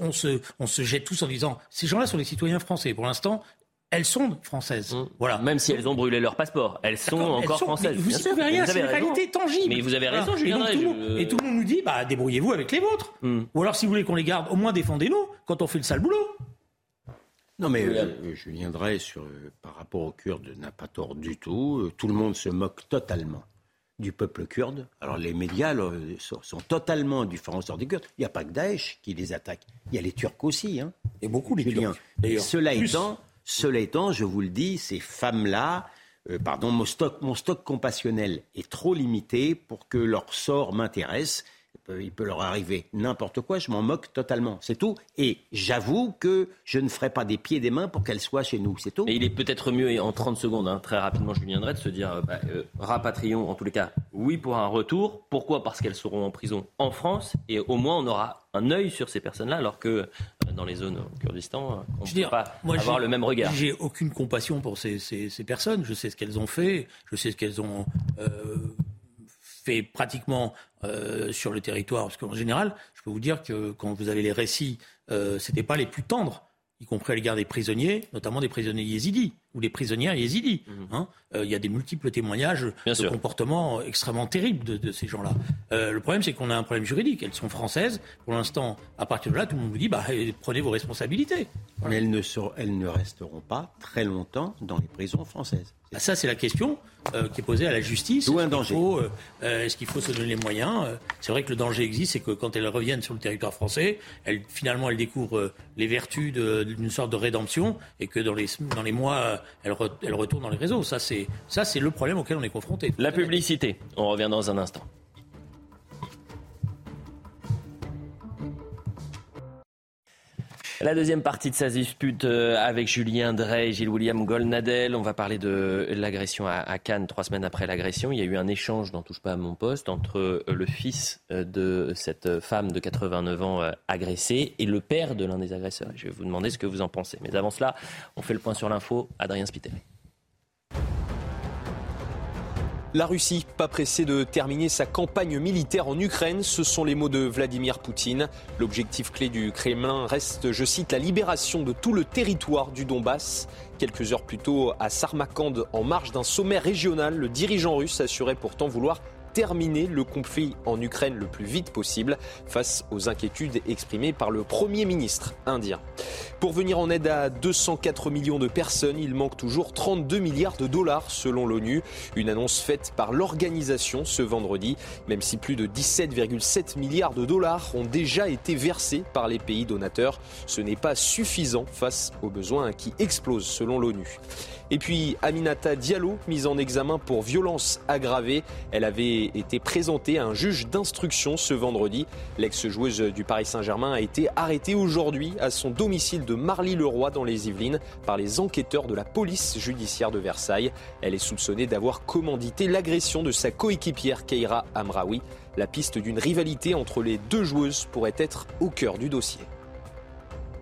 on se, on se jette tous en disant ces gens-là sont des citoyens français. Pour l'instant, elles sont françaises. Mmh. Voilà. Même si elles ont brûlé leur passeport, elles sont encore elles sont, françaises. Vous ne savez rien, c'est une réalité tangible. Mais vous avez raison, Julien. Et, tout je... et, tout le monde nous dit, bah, débrouillez-vous avec les vôtres. Mmh. Ou alors, si vous voulez qu'on les garde, au moins défendez-nous quand on fait le sale boulot. Non, mais euh, Julien Drey, sur, euh, par rapport aux Kurdes, n'a pas tort du tout. Euh, tout le monde se moque totalement du peuple kurde. Alors les médias là, sont, sont, totalement différencieurs des Kurdes. Il n'y a pas que Daesh qui les attaque. Il y a les Turcs aussi. Hein. Et beaucoup les Turcs. Et cela étant, cela étant, je vous le dis, ces femmes-là, euh, pardon, mon stock, mon stock compassionnel est trop limité pour que leur sort m'intéresse. Il peut leur arriver n'importe quoi, je m'en moque totalement, c'est tout. Et j'avoue que je ne ferai pas des pieds et des mains pour qu'elles soient chez nous, c'est tout. Et il est peut-être mieux, en 30 secondes, hein, très rapidement, je viendrai de se dire, bah, euh, rapatrions, en tous les cas, oui pour un retour. Pourquoi? Parce qu'elles seront en prison en France, et au moins on aura un œil sur ces personnes-là, alors que euh, dans les zones au Kurdistan, on ne peut pas moi, avoir le même regard. J'ai aucune compassion pour ces, ces, ces, personnes, je sais ce qu'elles ont fait, je sais ce qu'elles ont... Euh, fait pratiquement euh, sur le territoire. Parce qu'en général, je peux vous dire que quand vous avez les récits, euh, c'était pas les plus tendres, y compris à l'égard des prisonniers, notamment des prisonniers yézidis ou des prisonnières yézidis. Il mmh. hein. euh, y a des multiples témoignages Bien de sûr. comportements extrêmement terribles de, de ces gens-là. Euh, le problème, c'est qu'on a un problème juridique. Elles sont françaises. Pour l'instant, à partir de là, tout le monde vous dit bah, prenez vos responsabilités. Voilà. Mais elles ne, seront, elles ne resteront pas très longtemps dans les prisons françaises. Ah, ça, c'est la question euh, qui est posée à la justice. D'où un danger. Faut, euh, Est-ce qu'il faut se donner les moyens C'est vrai que le danger existe, c'est que quand elles reviennent sur le territoire français, elles, finalement, elles découvrent les vertus d'une sorte de rédemption et que dans les, dans les mois, elles, re, elles retournent dans les réseaux. Ça, c'est le problème auquel on est confronté. La publicité. On revient dans un instant. La deuxième partie de sa dispute euh, avec Julien Drey Gilles William Golnadel. On va parler de l'agression à Cannes trois semaines après l'agression. Il y a eu un échange n'en Touche pas à mon poste entre euh, le fils euh, de cette femme de 89 ans agressée et le père de l'un des agresseurs. Je vais vous demander ce que vous en pensez. Mais avant cela, on fait le point sur l'info. Adrien Spiteri. La Russie, pas pressée de terminer sa campagne militaire en Ukraine, ce sont les mots de Vladimir Poutine. L'objectif clé du Kremlin reste, je cite, la libération de tout le territoire du Donbass. Quelques heures plus tôt, à Sarmakand, en marge d'un sommet régional, le dirigeant russe assurait pourtant vouloir terminer le conflit en Ukraine le plus vite possible face aux inquiétudes exprimées par le Premier ministre indien. Pour venir en aide à 204 millions de personnes, il manque toujours 32 milliards de dollars selon l'ONU. Une annonce faite par l'organisation ce vendredi, même si plus de 17,7 milliards de dollars ont déjà été versés par les pays donateurs. Ce n'est pas suffisant face aux besoins qui explosent selon l'ONU. Et puis Aminata Diallo, mise en examen pour violence aggravée. Elle avait été présentée à un juge d'instruction ce vendredi. L'ex-joueuse du Paris Saint-Germain a été arrêtée aujourd'hui à son domicile de Marly-le-Roi dans les Yvelines par les enquêteurs de la police judiciaire de Versailles. Elle est soupçonnée d'avoir commandité l'agression de sa coéquipière Keira Amraoui. La piste d'une rivalité entre les deux joueuses pourrait être au cœur du dossier.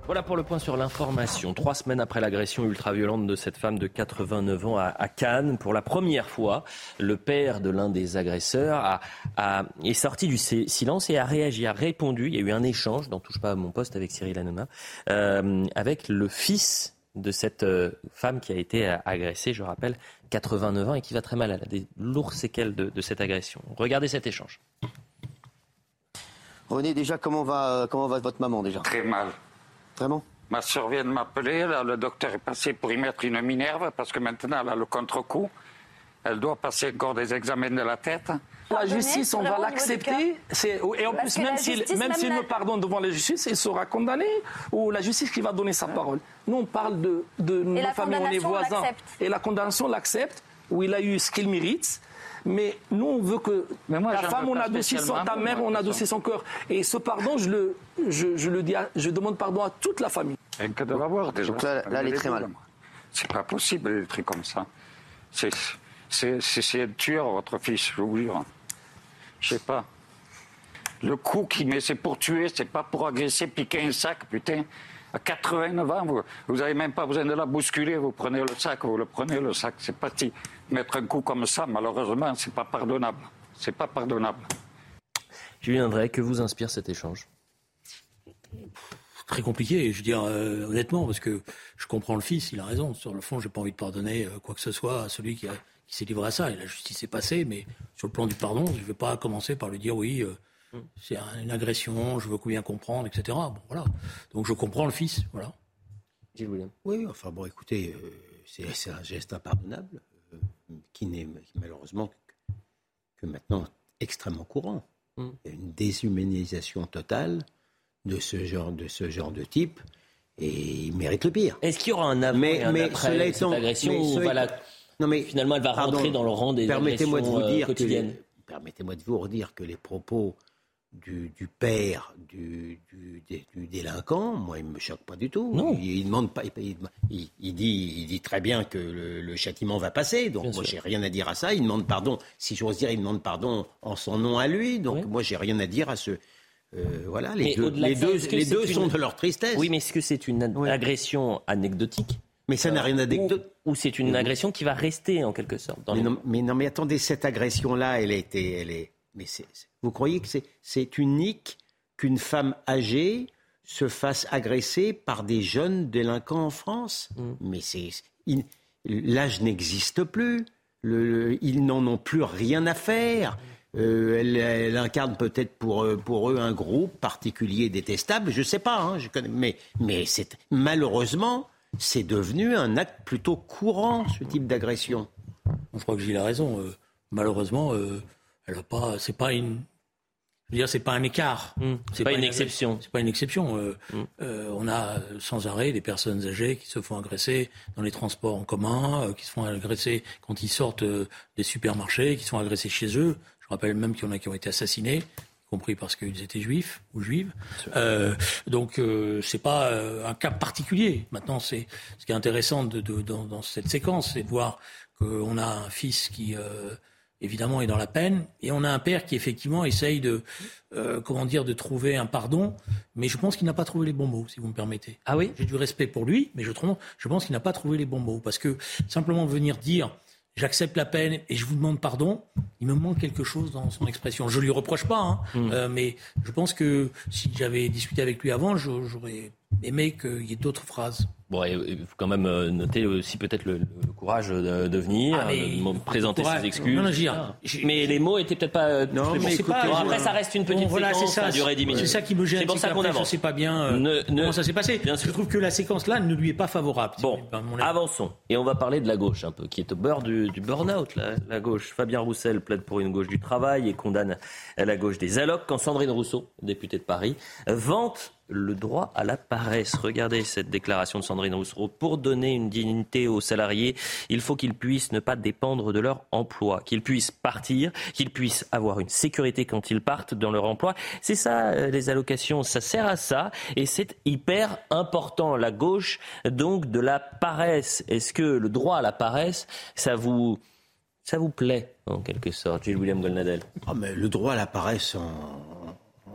Voilà pour le point sur l'information. Trois semaines après l'agression ultra-violente de cette femme de 89 ans à, Cannes, pour la première fois, le père de l'un des agresseurs a, est sorti du silence et a réagi, a répondu. Il y a eu un échange, n'en touche pas à mon poste avec Cyril Hanouna, euh, avec le fils de cette euh, femme qui a été agressée, je rappelle, 89 ans et qui va très mal. Elle a des lourdes séquelles de, de cette agression. Regardez cet échange. René, déjà, comment va, comment va votre maman déjà? Très mal. Vraiment Ma soeur vient de m'appeler, le docteur est passé pour y mettre une minerve parce que maintenant elle a le contre-coup. Elle doit passer encore des examens de la tête. La justice, on va l'accepter. Et en plus, même s'il me pardonne devant la justice, il sera condamné ou la justice qui va donner sa parole. Nous, on parle de, de nos familles, on est voisins. Et la condamnation l'accepte, où il a eu ce qu'il mérite. Mais nous, on veut que la femme, on a adouci son, ta mère, on a adouci son cœur. Et ce pardon, je le, je, le dis, je demande pardon à toute la famille. Et que de l'avoir déjà. Donc là, là elle est très mal. C'est pas possible, des trucs comme ça. C'est, c'est, c'est un tueur, votre fils, je vous jure. Je sais pas. Le coup qu'il met, c'est pour tuer, c'est pas pour agresser, piquer un sac, putain. À 89 ans, vous n'avez même pas besoin de la bousculer, vous prenez le sac, vous le prenez le sac, c'est parti. Mettre un coup comme ça, malheureusement, c'est pas pardonnable. C'est pas pardonnable. Julien Drey, que vous inspire cet échange? Très compliqué, je veux dire, euh, honnêtement, parce que je comprends le fils, il a raison. Sur le fond, j'ai pas envie de pardonner euh, quoi que ce soit à celui qui, s'est livré à ça. Et la justice est passée, mais sur le plan du pardon, je ne vais pas commencer par lui dire oui, euh. C'est une agression, je veux bien comprendre, etc. Bon, voilà. Donc je comprends le fils, voilà. Oui, enfin bon, écoutez, c'est un geste impardonnable qui n'est malheureusement que, maintenant extrêmement courant. Mm. Il y a une déshumanisation totale de ce genre de, ce genre de type et il mérite le pire. Est-ce qu'il y aura un avant mais, et un mais après cette agression ou non, mais, finalement elle va rentrer dans le rang des agressions de vous euh, dire quotidiennes Permettez-moi de vous redire que les propos du, père du, délinquant, moi, il ne me choque pas du tout. Non. Il, demande pas, il, dit, il dit très bien que le, châtiment va passer. Donc, moi, j'ai rien à dire à ça. Il demande pardon. Si j'ose dire, il demande pardon en son nom à lui. Donc, moi, j'ai rien à dire à ce. Euh, voilà, les deux, les deux, les deux sont de leur tristesse. Oui, mais est-ce que c'est une agression anecdotique mais ça n'a rien d'anecdotique. Ou, c'est une agression qui va rester en quelque sorte. mais, non, mais, non, mais attendez, cette agression-là, elle, a été, elle, est, mais vous croyez que c'est unique qu'une femme âgée se fasse agresser par des jeunes délinquants en France? Mm. Mais c'est l'âge n'existe plus. ils n'en ont plus rien à faire. Euh, elle, incarne peut-être pour, pour eux un groupe particulier détestable, je ne sais pas, hein, je connais, mais, mais malheureusement, c'est devenu un acte plutôt courant, ce type d'agression. Je crois que Gilles a raison. Euh, malheureusement, euh, elle a pas, c'est pas une, je veux dire, c'est pas un écart. Mmh. c'est pas, une, exception. C'est pas une exception. Euh, mmh. euh, on a sans arrêt des personnes âgées qui se font agresser dans les transports en commun, euh, qui se font agresser quand ils sortent des supermarchés, qui se font agresser chez eux. Je rappelle même qu'il y en a qui ont été assassinés. compris parce qu'ils étaient juifs ou juives. Euh, donc euh, c'est pas euh, un cas particulier. Maintenant, c'est ce qui est intéressant de, de, dans, dans, cette séquence, c'est de voir qu'on a un fils qui euh, évidemment est dans la peine et on a un père qui effectivement essaye de euh, comment dire de trouver un pardon, mais je pense qu'il n'a pas trouvé les bons mots, si vous me permettez. Ah oui? J'ai du respect pour lui, mais je, trouve, je pense qu'il n'a pas trouvé les bons mots parce que simplement venir dire j'accepte la peine et je vous demande pardon, il me manque quelque chose dans son expression. Je lui reproche pas, hein, Mm. euh, mais je pense que si j'avais discuté avec lui avant, j'aurais aimé qu'il y ait d'autres phrases. Bon, il faut quand même euh, noter aussi peut-être le, le courage de, de venir, Ah, mais- de présenter courage. ses excuses. Non, non, Ah. mais les mots étaient peut-être pas. euh, Non, mais c'est pas- Bon, je- après, ça reste une petite Bon, voilà, séquence, ça, ça a duré 10 minutes. C'est ça qui me gêne. C'est pour ça qu'on avance. Je sais pas bien euh, Ne- ne- comment ça s'est passé. Bien sûr. Je trouve que la séquence-là ne lui est pas favorable. Bon, avançons. Et on va parler de la gauche un peu, qui est au beurre du, du burn-out, la, la gauche. Fabien Roussel plaide pour une gauche du travail et condamne la gauche des allocs quand Sandrine Rousseau, députée de Paris, vante le droit à la paresse. Regardez cette déclaration de Sandrine Rousseau. Pour donner une dignité aux salariés, il faut qu'ils puissent ne pas dépendre de leur emploi, qu'ils puissent partir, qu'ils puissent avoir une sécurité quand ils partent dans leur emploi. C'est ça, euh, les allocations, ça sert à ça et c'est hyper important. La gauche, donc, de la paresse. Est-ce que le droit à la paresse, ça vous, ça vous plaît, en quelque sorte, Gilles William Golnadel? Ah, mais le droit à la paresse en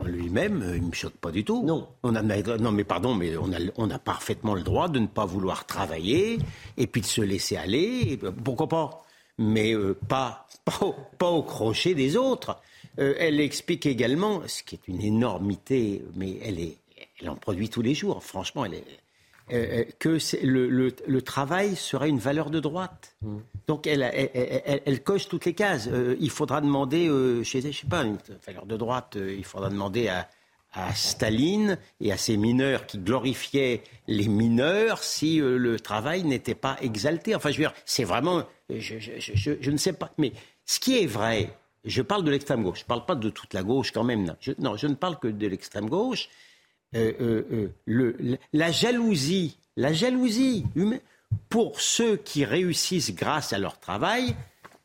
lui-même, euh, il me choque pas du tout. Non. On a, non, mais pardon, mais on a, on a parfaitement le droit de ne pas vouloir travailler et puis de se laisser aller. et, pourquoi pas? Mais euh, pas, *laughs* pas, au, pas au crochet des autres. Euh, elle explique également, ce qui est une énormité, mais elle, est, elle en produit tous les jours. Franchement, elle est, euh, que c'est- le, le- le travail serait une valeur de droite. Donc elle, elle, elle- elle- elle coche toutes les cases. Euh, il faudra demander, euh, chez, je sais pas, une valeur de droite, euh, il faudra demander à, à Staline et à ses mineurs qui glorifiaient les mineurs si euh, le travail n'était pas exalté. Enfin, je veux dire, c'est vraiment, je, je- je- je- je ne sais pas, mais ce qui est vrai, je parle de l'extrême gauche, je ne parle pas de toute la gauche quand même. Non, je ne parle que de l'extrême gauche. Euh, euh, euh, le, la jalousie, la jalousie humaine, pour ceux qui réussissent grâce à leur travail,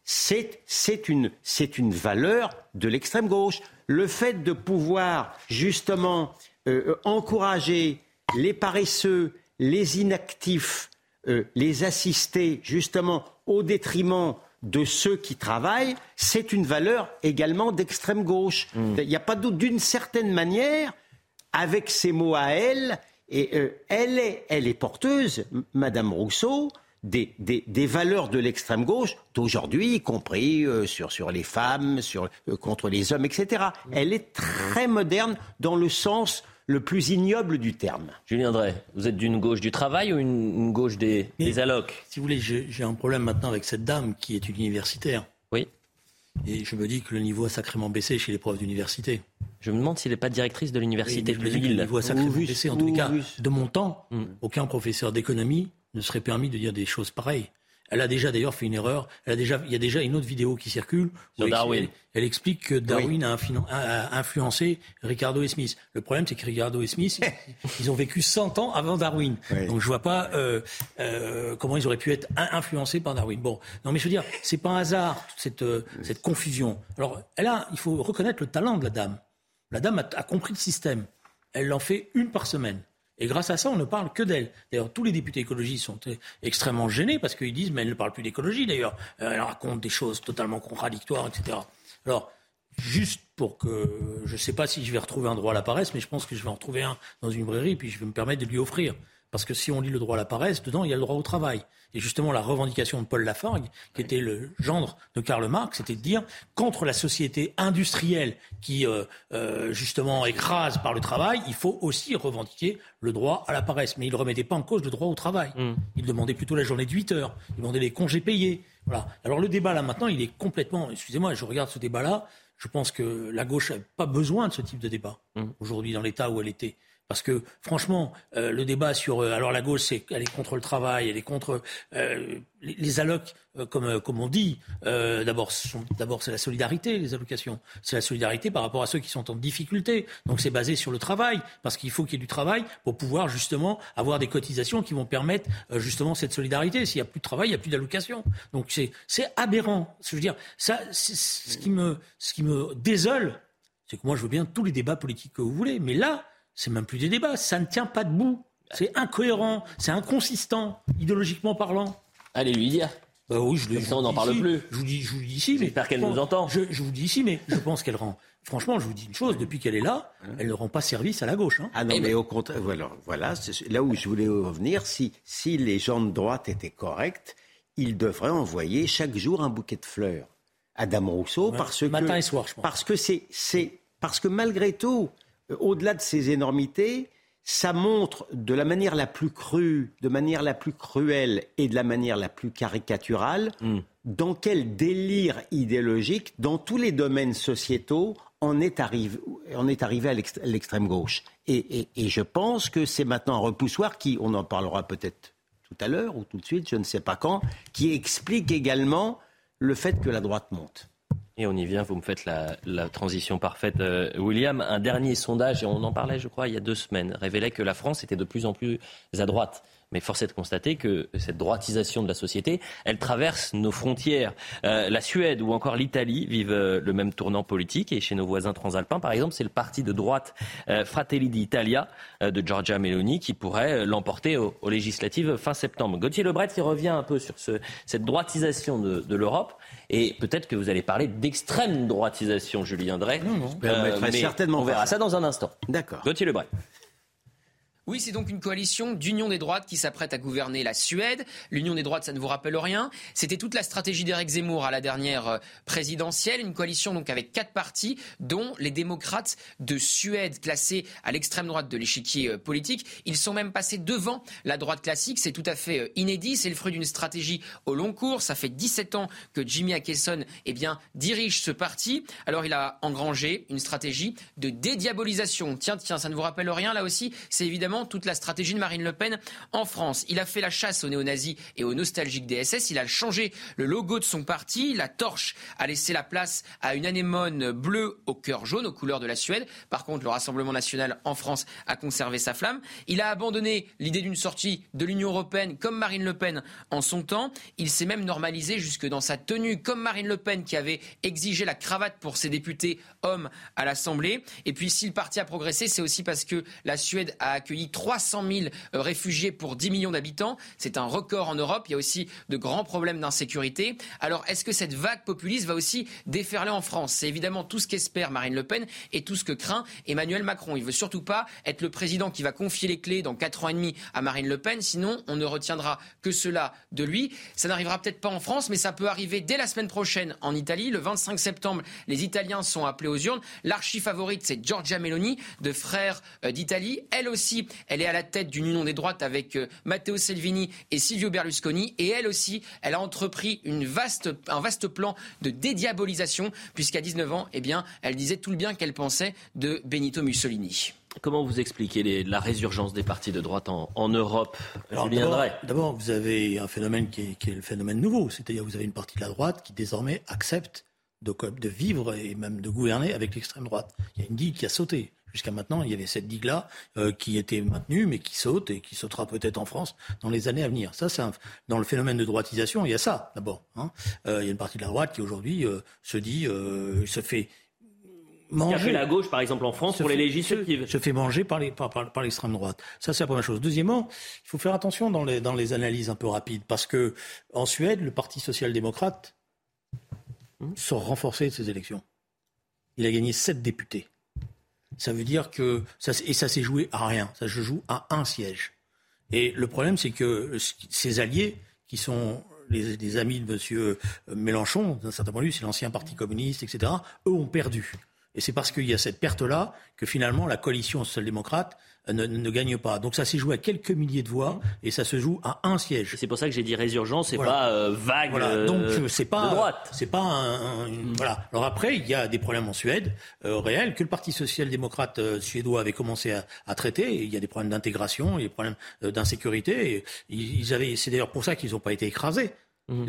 c'est c'est une, c'est une valeur de l'extrême gauche. Le fait de pouvoir justement euh, encourager les paresseux, les inactifs, euh, les assister justement au détriment de ceux qui travaillent, c'est une valeur également d'extrême gauche. Il n'y a pas doute, d'une certaine manière, avec ses mots à elle, et euh, elle, est, elle est porteuse, Madame Rousseau, des, des, des valeurs de l'extrême gauche d'aujourd'hui, y compris euh, sur, sur les femmes, sur, euh, contre les hommes, etc. Elle est très moderne dans le sens le plus ignoble du terme. Julien Drey, vous êtes d'une gauche du travail ou une, une gauche des, des allocs? Si vous voulez, j'ai j'ai un problème maintenant avec cette dame qui est universitaire. Oui. Et je me dis que le niveau a sacrément baissé chez les profs d'université. Je me demande s'il n'est pas directrice de l'université Oui, de mais je me dis que Lille. Le niveau a sacrément baissé. En tous les cas, de mon temps, Mm. aucun professeur d'économie ne serait permis de dire des choses pareilles. Elle a déjà d'ailleurs fait une erreur. Elle a déjà, il y a déjà une autre vidéo qui circule. où elle- Darwin. Elle, elle explique que Darwin a, infinu- a- a influencé Ricardo et Smith. Le problème, c'est que Ricardo et Smith, *laughs* ils, ont vécu 100 ans avant Darwin. Oui. Donc je vois pas euh, euh, comment ils auraient pu être in- influencés par Darwin. Bon, non, mais je veux dire, c'est pas un hasard toute cette, euh, cette confusion. Alors, elle a, il faut reconnaître le talent de la dame. La dame a, compris le système. Elle en fait une par semaine. Et grâce à ça, on ne parle que d'elle. D'ailleurs, tous les députés écologistes sont extrêmement gênés parce qu'ils disent, mais elle ne parle plus d'écologie d'ailleurs. Euh, Elle raconte des choses totalement contradictoires, etc. Alors, juste pour que, je ne sais pas si je vais retrouver un droit à la paresse, mais je pense que je vais en retrouver un dans une librairie, puis je vais me permettre de lui offrir. Parce que si on lit le droit à la paresse, dedans, il y a le droit au travail. Et justement, la revendication de Paul Lafargue, qui était le gendre de Karl Marx, c'était de dire contre la société industrielle qui, euh, euh, justement, écrase par le travail, il faut aussi revendiquer le droit à la paresse. Mais il ne remettait pas en cause le droit au travail. Il demandait plutôt la journée de 8 heures. Il demandait les congés payés. Voilà. Alors le débat, là, maintenant, il est complètement... Excusez-moi, je regarde ce débat-là. Je pense que la gauche n'a pas besoin de ce type de débat aujourd'hui dans l'état où elle était. Parce que franchement, euh, le débat sur euh, alors la gauche, c'est elle est contre le travail, elle est contre euh, les, les allocs, euh, comme euh, comme on dit. Euh, d'abord, d'abord c'est la solidarité, les allocations. C'est la solidarité par rapport à ceux qui sont en difficulté. Donc c'est basé sur le travail, parce qu'il faut qu'il y ait du travail pour pouvoir justement avoir des cotisations qui vont permettre justement cette solidarité. S'il y a plus de travail, il y a plus d'allocation. Donc c'est c'est aberrant. Je veux dire, ça, ce qui me ce qui me désole c'est que moi je veux bien tous les débats politiques que vous voulez, mais là, c'est même plus des débats, ça ne tient pas debout. C'est incohérent, c'est inconsistant, idéologiquement parlant. Allez lui dire. Bah oui, je, ça, on n'en parle plus. Je vous dis, je vous dis ici, mais j'espère qu'elle nous entend. Je, je, vous dis ici, mais je pense qu'elle rend. Franchement, je vous dis une chose, depuis qu'elle est là, elle ne rend pas service à la gauche. Hein. Ah non, mais au contraire, voilà, voilà là où je voulais revenir. Si, si les gens de droite étaient corrects, ils devraient envoyer chaque jour un bouquet de fleurs à Dame Rousseau parce matin que et soir, je pense. parce que c'est c'est parce que malgré tout, au-delà de ces énormités, ça montre de la manière la plus crue, de manière la plus cruelle et de la manière la plus caricaturale Hmm. dans quel délire idéologique, dans tous les domaines sociétaux, on est arrivé, on est arrivé à l'ex- à l'extrême gauche. Et, et- et je pense que c'est maintenant un repoussoir qui, on en parlera peut-être tout à l'heure ou tout de suite, je ne sais pas quand, qui explique également le fait que la droite monte. Et on y vient, vous me faites la, transition parfaite. Euh, William, un dernier sondage, et on en parlait je crois il y a deux semaines, révélait que la France était de plus en plus à droite. Mais force est de constater que cette droitisation de la société, elle traverse nos frontières. Euh, la Suède ou encore l'Italie vivent euh, le même tournant politique. Et chez nos voisins transalpins, par exemple, c'est le parti de droite Fratelli d'Italia de Giorgia Meloni qui pourrait l'emporter aux, législatives fin septembre. Gauthier Lebret qui revient un peu sur ce, cette droitisation de l'Europe. Et peut-être que vous allez parler d'extrême droitisation, Julien Drey. Je permettrai mais certainement on verra ça dans un instant. D'accord. Gauthier Lebret. Oui, c'est donc une coalition d'union des droites qui s'apprête à gouverner la Suède. L'union des droites, ça ne vous rappelle rien. C'était toute la stratégie d'Éric Zemmour à la dernière euh, présidentielle. Une coalition donc avec quatre partis, dont les démocrates de Suède, classés à l'extrême droite de l'échiquier euh, politique. Ils sont même passés devant la droite classique. C'est tout à fait euh, inédit. C'est le fruit d'une stratégie au long cours. Ça fait 17 ans que Jimmy Akeson eh bien, dirige ce parti. Alors il a engrangé une stratégie de dédiabolisation. Tiens, tiens, ça ne vous rappelle rien là aussi? C'est évidemment toute la stratégie de Marine Le Pen en France. Il a fait la chasse aux néo-nazis et aux nostalgiques des SS. Il a changé le logo de son parti. La torche a laissé la place à une anémone bleue au cœur jaune, aux couleurs de la Suède. Par contre, le Rassemblement national en France a conservé sa flamme. Il a abandonné l'idée d'une sortie de l'Union européenne comme Marine Le Pen en son temps. Il s'est même normalisé jusque dans sa tenue comme Marine Le Pen qui avait exigé la cravate pour ses députés hommes à l'Assemblée. Et puis si le parti a progressé, c'est aussi parce que la Suède a accueilli 300 000 euh, réfugiés pour 10 millions d'habitants. C'est un record en Europe. Il y a aussi de grands problèmes d'insécurité. Alors est-ce que cette vague populiste va aussi déferler en France? C'est évidemment tout ce qu'espère Marine Le Pen et tout ce que craint Emmanuel Macron. Il veut surtout pas être le président qui va confier les clés dans 4 ans et demi à Marine Le Pen, sinon on ne retiendra que cela de lui. Ça n'arrivera peut-être pas en France, mais ça peut arriver dès la semaine prochaine en Italie. Le 25 septembre, les Italiens sont appelés aux urnes. L'archi favorite, c'est Giorgia Meloni, de Frères euh, d'Italie. Elle aussi, elle est à la tête d'une union des droites avec euh, Matteo Salvini et Silvio Berlusconi. Et elle aussi, elle a entrepris une vaste, un vaste plan de dédiabolisation, puisqu'à 19 ans, eh bien, elle disait tout le bien qu'elle pensait de Benito Mussolini. Comment vous expliquez les- la résurgence des partis de droite en, en Europe d'abord- vous avez un phénomène qui est, qui est le phénomène nouveau, c'est-à-dire vous avez une partie de la droite qui désormais accepte de, de vivre et même de gouverner avec l'extrême droite. Il y a une digue qui a sauté. Jusqu'à maintenant, il y avait cette digue-là euh, qui était maintenue, mais qui saute et qui sautera peut-être en France dans les années à venir. Ça, c'est dans le phénomène de droitisation, il y a ça d'abord. hein. Euh, il y a une partie de la droite qui aujourd'hui euh, se dit, se fait manger la gauche, par exemple, en France, pour les législatives. Se, se fait manger par, les, par, par- par l'extrême droite. Ça, c'est la première chose. Deuxièmement, il faut faire attention dans les, dans les analyses un peu rapides, parce que en Suède, le Parti social-démocrate sort renforcé de ces élections. Il a gagné sept députés. Ça veut dire que ça, et ça s'est joué à rien. Ça se joue à un siège. Et le problème, c'est que ses alliés, qui sont les, amis de M. Mélenchon, d'un certain point de vue, c'est l'ancien Parti communiste, etc., eux ont perdu. Et c'est parce qu'il y a cette perte-là que finalement la coalition social-démocrate euh, ne, ne gagne pas. Donc ça s'est joué à quelques milliers de voix et ça se joue à un siège. C'est pour ça que j'ai dit résurgence, c'est Voilà. pas euh, vague Voilà. euh, Donc euh, c'est pas c'est pas un, un- une- voilà. Alors après il y a des problèmes en Suède euh, réels que le Parti social-démocrate suédois avait commencé à, à traiter. Il y a des problèmes d'intégration, il y a des problèmes d'insécurité. Ils avaient c'est d'ailleurs pour ça qu'ils n'ont pas été écrasés.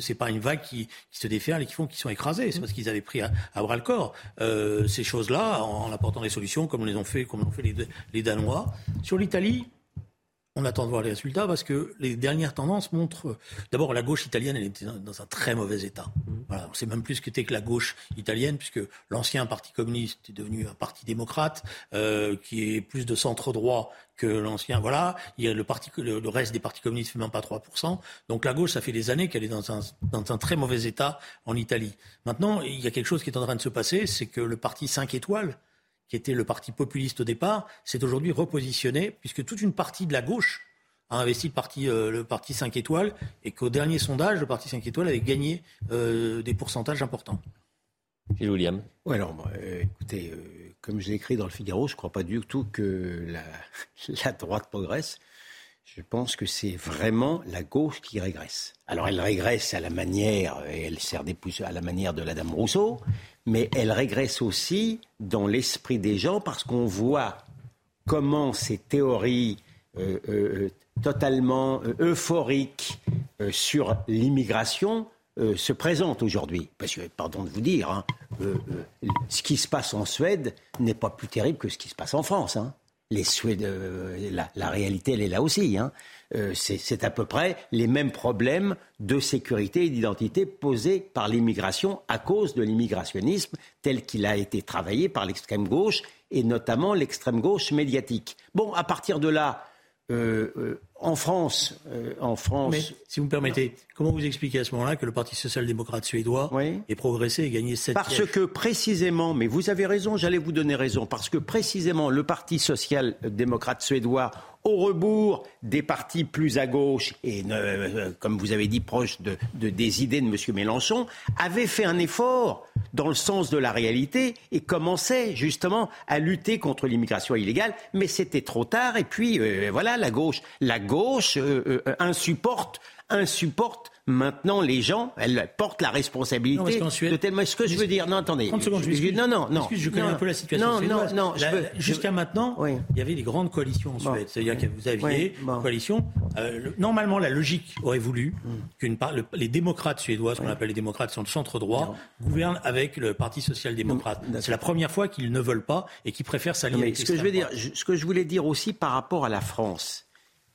C'est pas une vague qui, qui se déferle et qui font qu'ils sont écrasés. C'est parce qu'ils avaient pris à, à bras le corps euh, ces choses-là en, en apportant des solutions comme les ont fait comme l'ont fait les, les Danois. Sur l'Italie, on attend de voir les résultats parce que les dernières tendances montrent. D'abord, la gauche italienne, elle était dans un très mauvais état. Voilà, on sait même plus ce qu'était que la gauche italienne, puisque l'ancien Parti communiste est devenu un parti démocrate euh, qui est plus de centre droit que l'ancien. Voilà, il y a le, parti, le, reste des partis communistes fait même pas 3%. Donc la gauche, ça fait des années qu'elle est dans un, dans un très mauvais état en Italie. Maintenant, il y a quelque chose qui est en train de se passer, c'est que le parti 5 étoiles, qui était le parti populiste au départ, s'est aujourd'hui repositionné, puisque toute une partie de la gauche a investi le parti, euh, le parti 5 étoiles, et qu'au dernier sondage, le parti 5 étoiles avait gagné euh, des pourcentages importants. Gilles William. Oui, alors, euh, écoutez, comme je l'ai écrit dans le Figaro, je ne crois pas du tout que la, *laughs* la droite progresse. Je pense que c'est vraiment la gauche qui régresse. Alors elle régresse à la manière, et elle sert des pouces à la manière de la Dame Rousseau, mais elle régresse aussi dans l'esprit des gens parce qu'on voit comment ces théories euh, euh, totalement euh, euphoriques sur l'immigration se présentent aujourd'hui. Pardon de vous dire, hein, ce qui se passe en Suède n'est pas plus terrible que ce qui se passe en France. Hein. La, réalité, elle est là aussi. Hein. Euh, c'est à peu près les mêmes problèmes de sécurité et d'identité posés par l'immigration à cause de l'immigrationnisme tel qu'il a été travaillé par l'extrême gauche et notamment l'extrême gauche médiatique. Bon, à partir de là, euh, euh, en France, en France. Mais si vous me permettez, comment vous expliquez à ce moment-là que le Parti social-démocrate suédois ait progressé et gagné 7 Parce que précisément, mais vous avez raison, j'allais vous donner raison, parce que précisément le Parti social-démocrate suédois au rebours des partis plus à gauche et, euh, comme vous avez dit, proches de, des idées de M. Mélenchon, avait fait un effort dans le sens de la réalité et commençait justement à lutter contre l'immigration illégale, mais c'était trop tard. Et puis euh, voilà, la gauche, la gauche euh, insupporte, insupporte Maintenant, les gens, elles portent la responsabilité non, de tellement. Ce que je veux dire, non, attendez. 30 secondes, je, non, non, non. je connais un peu la situation. Non, non, non. Jusqu'à maintenant, il y avait des grandes coalitions en Suède. C'est-à-dire que vous aviez une coalition. Euh, normalement, la logique aurait voulu mm. qu'une part, les démocrates suédois, ce qu'on appelle les démocrates, sont de centre droit, gouvernent avec le Parti social-démocrate. C'est la première fois qu'ils ne veulent pas et qu'ils préfèrent s'allier avec ce que je veux dire, ce que je voulais dire aussi par rapport à la France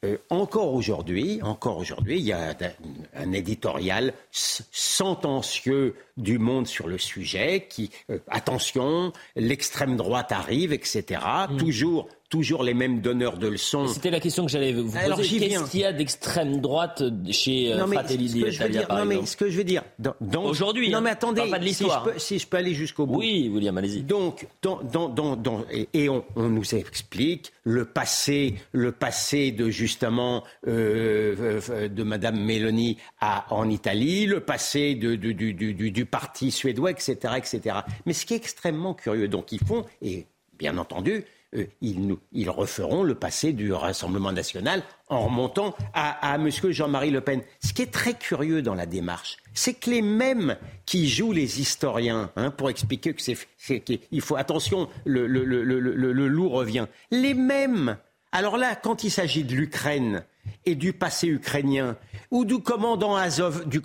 euh, encore aujourd'hui, encore aujourd'hui, il y a un, éditorial sentencieux du Monde sur le sujet qui, euh, attention, l'extrême droite arrive, etc. Mm. Toujours toujours les mêmes donneurs de leçons. C'était la question que j'allais vous poser. Qu'est-ce qu'il y a d'extrême droite chez euh, Fratelli d'Italia, par non, mais ce que je veux dire, aujourd'hui, non mais attendez, pas de si, je peux, si je peux aller jusqu'au bout. Oui, William, allez-y. Donc, dans, dans, dans, et, on, on, nous explique le passé, le passé de justement euh, euh de Madame Meloni à, en Italie, le passé de, du, du, du, du parti suédois, etc., etc. Mais ce qui est extrêmement curieux, donc ils font, et bien entendu, euh, ils, referont le passé du Rassemblement national en remontant à, M. Jean-Marie Le Pen. Ce qui est très curieux dans la démarche, c'est que les mêmes qui jouent les historiens hein, pour expliquer que c'est qu'il faut attention, le, le, le, loup revient. Les mêmes. Alors là, quand il s'agit de l'Ukraine et du passé ukrainien ou du commandant Azov, du,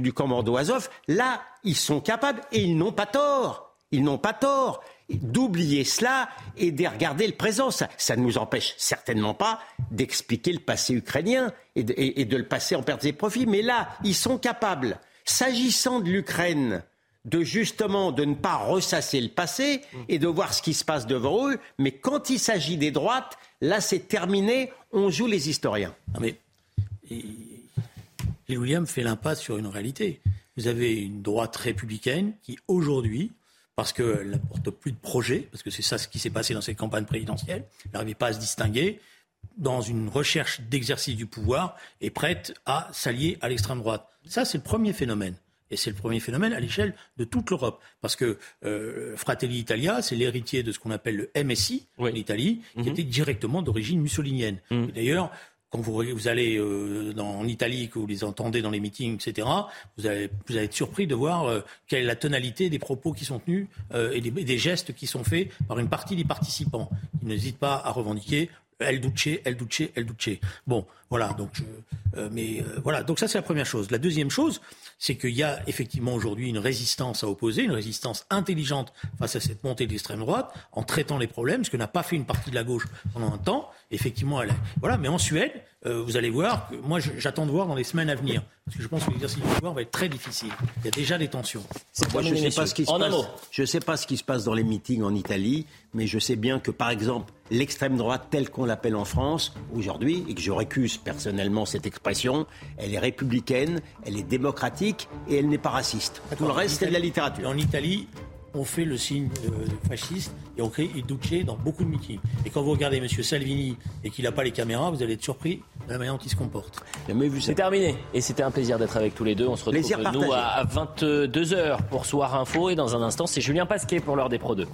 du commando Azov, là, ils sont capables et ils n'ont pas tort. Ils n'ont pas tort d'oublier cela et de regarder le présent. Ça, ne nous empêche certainement pas d'expliquer le passé ukrainien et de, le passer en perte et profits. Mais là, ils sont capables, s'agissant de l'Ukraine, de justement de ne pas ressasser le passé et de voir ce qui se passe devant eux. Mais quand il s'agit des droites, là, c'est terminé. On joue les historiens. mais William fait l'impasse sur une réalité. Vous avez une droite républicaine qui, aujourd'hui, parce qu'elle n'apporte plus de projet, parce que c'est ça ce qui s'est passé dans cette campagne présidentielle. Elle n'arrivait pas à se distinguer dans une recherche d'exercice du pouvoir et prête à s'allier à l'extrême droite. Ça, c'est le premier phénomène. Et c'est le premier phénomène à l'échelle de toute l'Europe. Parce que euh, Fratelli Italia, c'est l'héritier de ce qu'on appelle le MSI en Italie, qui mhm. était directement d'origine mussolinienne. Mhm. D'ailleurs, quand vous, allez euh, en Italie, que vous les entendez dans les meetings, etc., vous allez, être surpris de voir euh, quelle est la tonalité des propos qui sont tenus euh, et, des, gestes qui sont faits par une partie des participants, qui n'hésitent pas à revendiquer El Duce, El Duce, El Duce. Bon, voilà. Donc, mais voilà. Donc ça, c'est la première chose. La deuxième chose, c'est qu'il y a effectivement aujourd'hui une résistance à opposer, une résistance intelligente face à cette montée de l'extrême droite, en traitant les problèmes, ce que n'a pas fait une partie de la gauche pendant un temps. Effectivement, elle voilà. Mais en Suède, euh, vous allez voir, que moi j'attends de voir dans les semaines à venir. Parce que je pense que l'exercice du pouvoir va être très difficile. Il y a déjà des tensions. Moi, je ne sais pas ce qui se passe. Je sais pas ce qui se passe dans les meetings en Italie, mais je sais bien que, par exemple, l'extrême droite telle qu'on l'appelle en France aujourd'hui, et que je récuse personnellement cette expression, elle est républicaine, elle est démocratique et elle n'est pas raciste. Tout le reste, c'est de la littérature. En Italie, on fait le signe fasciste et on crée il Duce dans beaucoup de meetings. Et quand vous regardez M. Salvini et qu'il n'a pas les caméras, vous allez être surpris de la manière dont il se comporte. C'est terminé. Et c'était un plaisir d'être avec tous les deux. On se retrouve nous à 22h pour Soir Info. Et dans un instant, c'est Julien Pasquet pour l'heure des Pro 2.